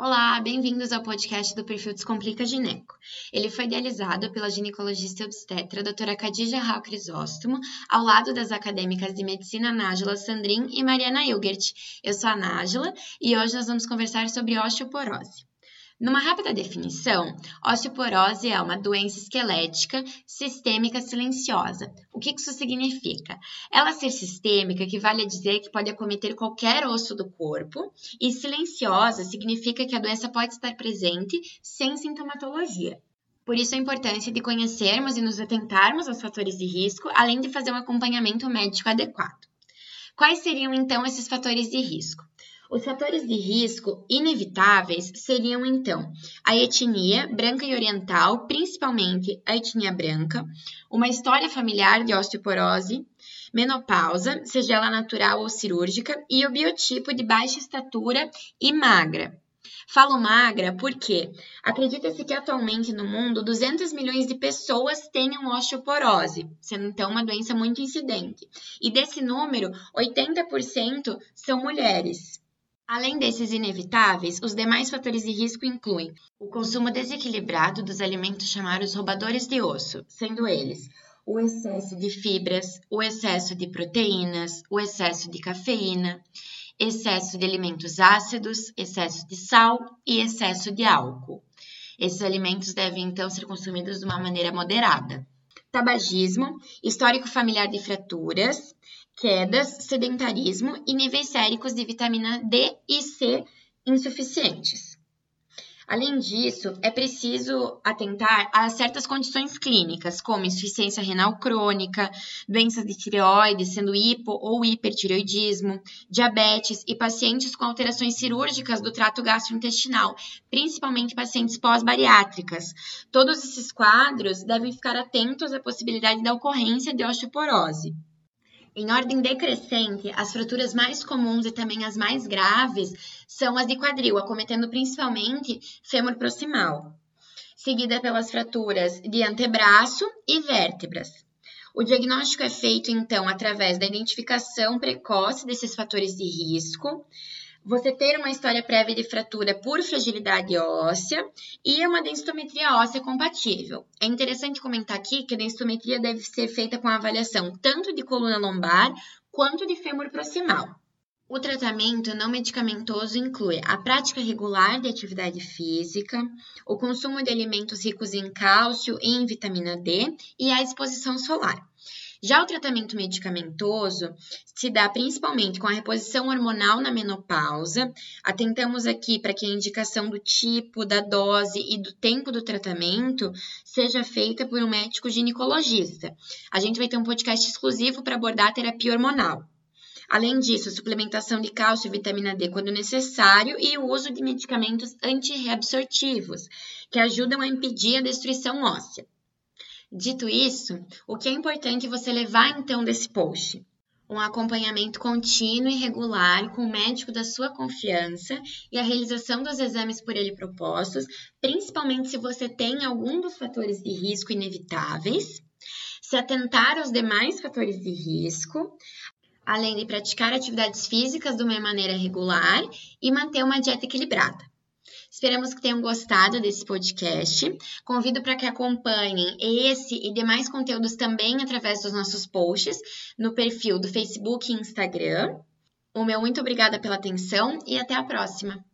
Olá, bem-vindos ao podcast do Perfil Descomplica Gineco. Ele foi idealizado pela ginecologista obstetra doutora Khadija Hal Crisóstomo, ao lado das acadêmicas de medicina Nájila Sandrin e Mariana Hilgert. Eu sou a Nájila e hoje nós vamos conversar sobre osteoporose. Numa rápida definição, osteoporose é uma doença esquelética sistêmica silenciosa. O que isso significa? Ela ser sistêmica equivale a dizer que pode acometer qualquer osso do corpo, e silenciosa significa que a doença pode estar presente sem sintomatologia. Por isso a importância de conhecermos e nos atentarmos aos fatores de risco, além de fazer um acompanhamento médico adequado. Quais seriam então esses fatores de risco? Os fatores de risco inevitáveis seriam, então, a etnia branca e oriental, principalmente a etnia branca, uma história familiar de osteoporose, menopausa, seja ela natural ou cirúrgica, e o biotipo de baixa estatura e magra. Falo magra porque acredita-se que atualmente no mundo 200 milhões de pessoas tenham osteoporose, sendo então uma doença muito incidente. E desse número, 80% são mulheres. Além desses inevitáveis, os demais fatores de risco incluem o consumo desequilibrado dos alimentos chamados roubadores de osso, sendo eles o excesso de fibras, o excesso de proteínas, o excesso de cafeína, excesso de alimentos ácidos, excesso de sal e excesso de álcool. Esses alimentos devem então ser consumidos de uma maneira moderada. Tabagismo, histórico familiar de fraturas, quedas, sedentarismo e níveis séricos de vitamina D e C insuficientes. Além disso, é preciso atentar a certas condições clínicas, como insuficiência renal crônica, doenças de tireoide, sendo hipo ou hipertireoidismo, diabetes e pacientes com alterações cirúrgicas do trato gastrointestinal, principalmente pacientes pós-bariátricas. Todos esses quadros devem ficar atentos à possibilidade da ocorrência de osteoporose. Em ordem decrescente, as fraturas mais comuns e também as mais graves são as de quadril, acometendo principalmente fêmur proximal, seguida pelas fraturas de antebraço e vértebras. O diagnóstico é feito, então, através da identificação precoce desses fatores de risco, você ter uma história prévia de fratura por fragilidade óssea e uma densitometria óssea compatível. É interessante comentar aqui que a densitometria deve ser feita com avaliação tanto de coluna lombar quanto de fêmur proximal. O tratamento não medicamentoso inclui a prática regular de atividade física, o consumo de alimentos ricos em cálcio e em vitamina D e a exposição solar. Já o tratamento medicamentoso se dá principalmente com a reposição hormonal na menopausa. Atentamos aqui para que a indicação do tipo, da dose e do tempo do tratamento seja feita por um médico ginecologista. A gente vai ter um podcast exclusivo para abordar a terapia hormonal. Além disso, suplementação de cálcio e vitamina D quando necessário e o uso de medicamentos antirreabsortivos, que ajudam a impedir a destruição óssea. Dito isso, o que é importante você levar então desse post? Um acompanhamento contínuo e regular com o médico da sua confiança e a realização dos exames por ele propostos, principalmente se você tem algum dos fatores de risco inevitáveis, se atentar aos demais fatores de risco, além de praticar atividades físicas de uma maneira regular e manter uma dieta equilibrada. Esperamos que tenham gostado desse podcast. Convido para que acompanhem esse e demais conteúdos também através dos nossos posts no perfil do Facebook e Instagram. O meu muito obrigada pela atenção e até a próxima!